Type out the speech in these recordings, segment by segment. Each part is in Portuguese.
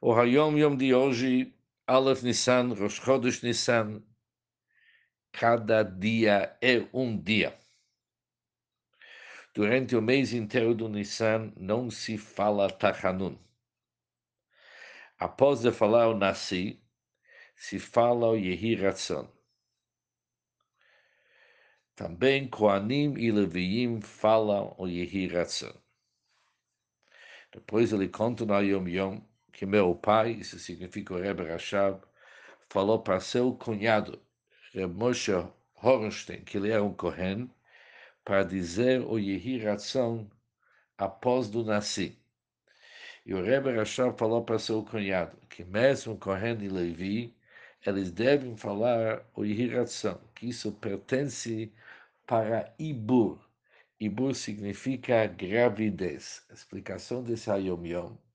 O Hayom Yom de hoje, Aleph Nissan, Rosh Chodesh Nissan, cada dia é um dia. Durante o mês inteiro do Nissan não se fala Tachanun. Após de falar o Nasi, se fala o Yehi Ratzon. Também Koanim e Leviim falam o Yehi Ratzon. Depois ele conta no Yom Yom que meu pai, isso significa o Rebbe Rashab, falou para seu cunhado, Reb Moshe Horenstein, que ele era um Kohen, para dizer o Yehi Ratzon após do nasci. E o Rebbe Rashab falou para seu cunhado que mesmo Kohen e Levi, eles devem falar o Yehi Ratzon, que isso pertence para Ibur. Ibur significa gravidez. Explicação desse Hayom Yom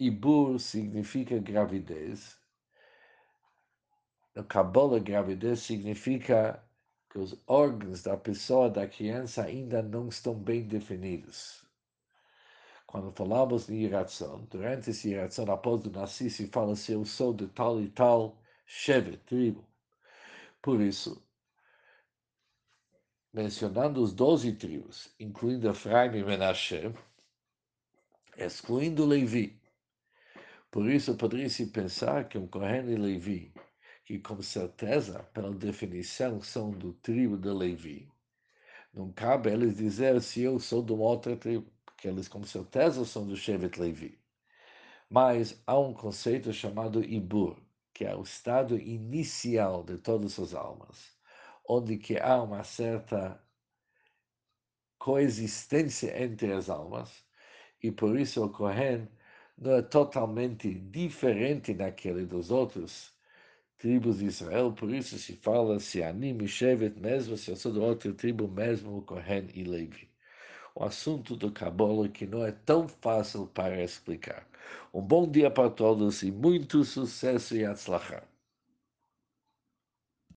Ibur significa gravidez. No Kabbalah, gravidez significa que os órgãos da pessoa, da criança, ainda não estão bem definidos. Quando falamos de iração, durante essa iração, após o nascer, se fala se eu sou de tal e tal chefe, tribo. Por isso, mencionando os doze tribos, incluindo Efraim e Menashe, excluindo Levi, por isso, poderia-se pensar que um Kohen e Levi, que com certeza, pela definição, são do tribo de Levi, não cabe eles dizer se eu sou de uma outra tribo, porque eles com certeza são do Shevet Levi. Mas há um conceito chamado Ibur, que é o estado inicial de todas as almas, onde que há uma certa coexistência entre as almas, e por isso o Kohen não é totalmente diferente daquele dos outros tribos de Israel, por isso se fala se anime Shevet mesmo, se eu sou de outra tribo mesmo, Kohen e Levi. O assunto do Kabbalah que não é tão fácil para explicar. Um bom dia para todos e muito sucesso e atzlachá.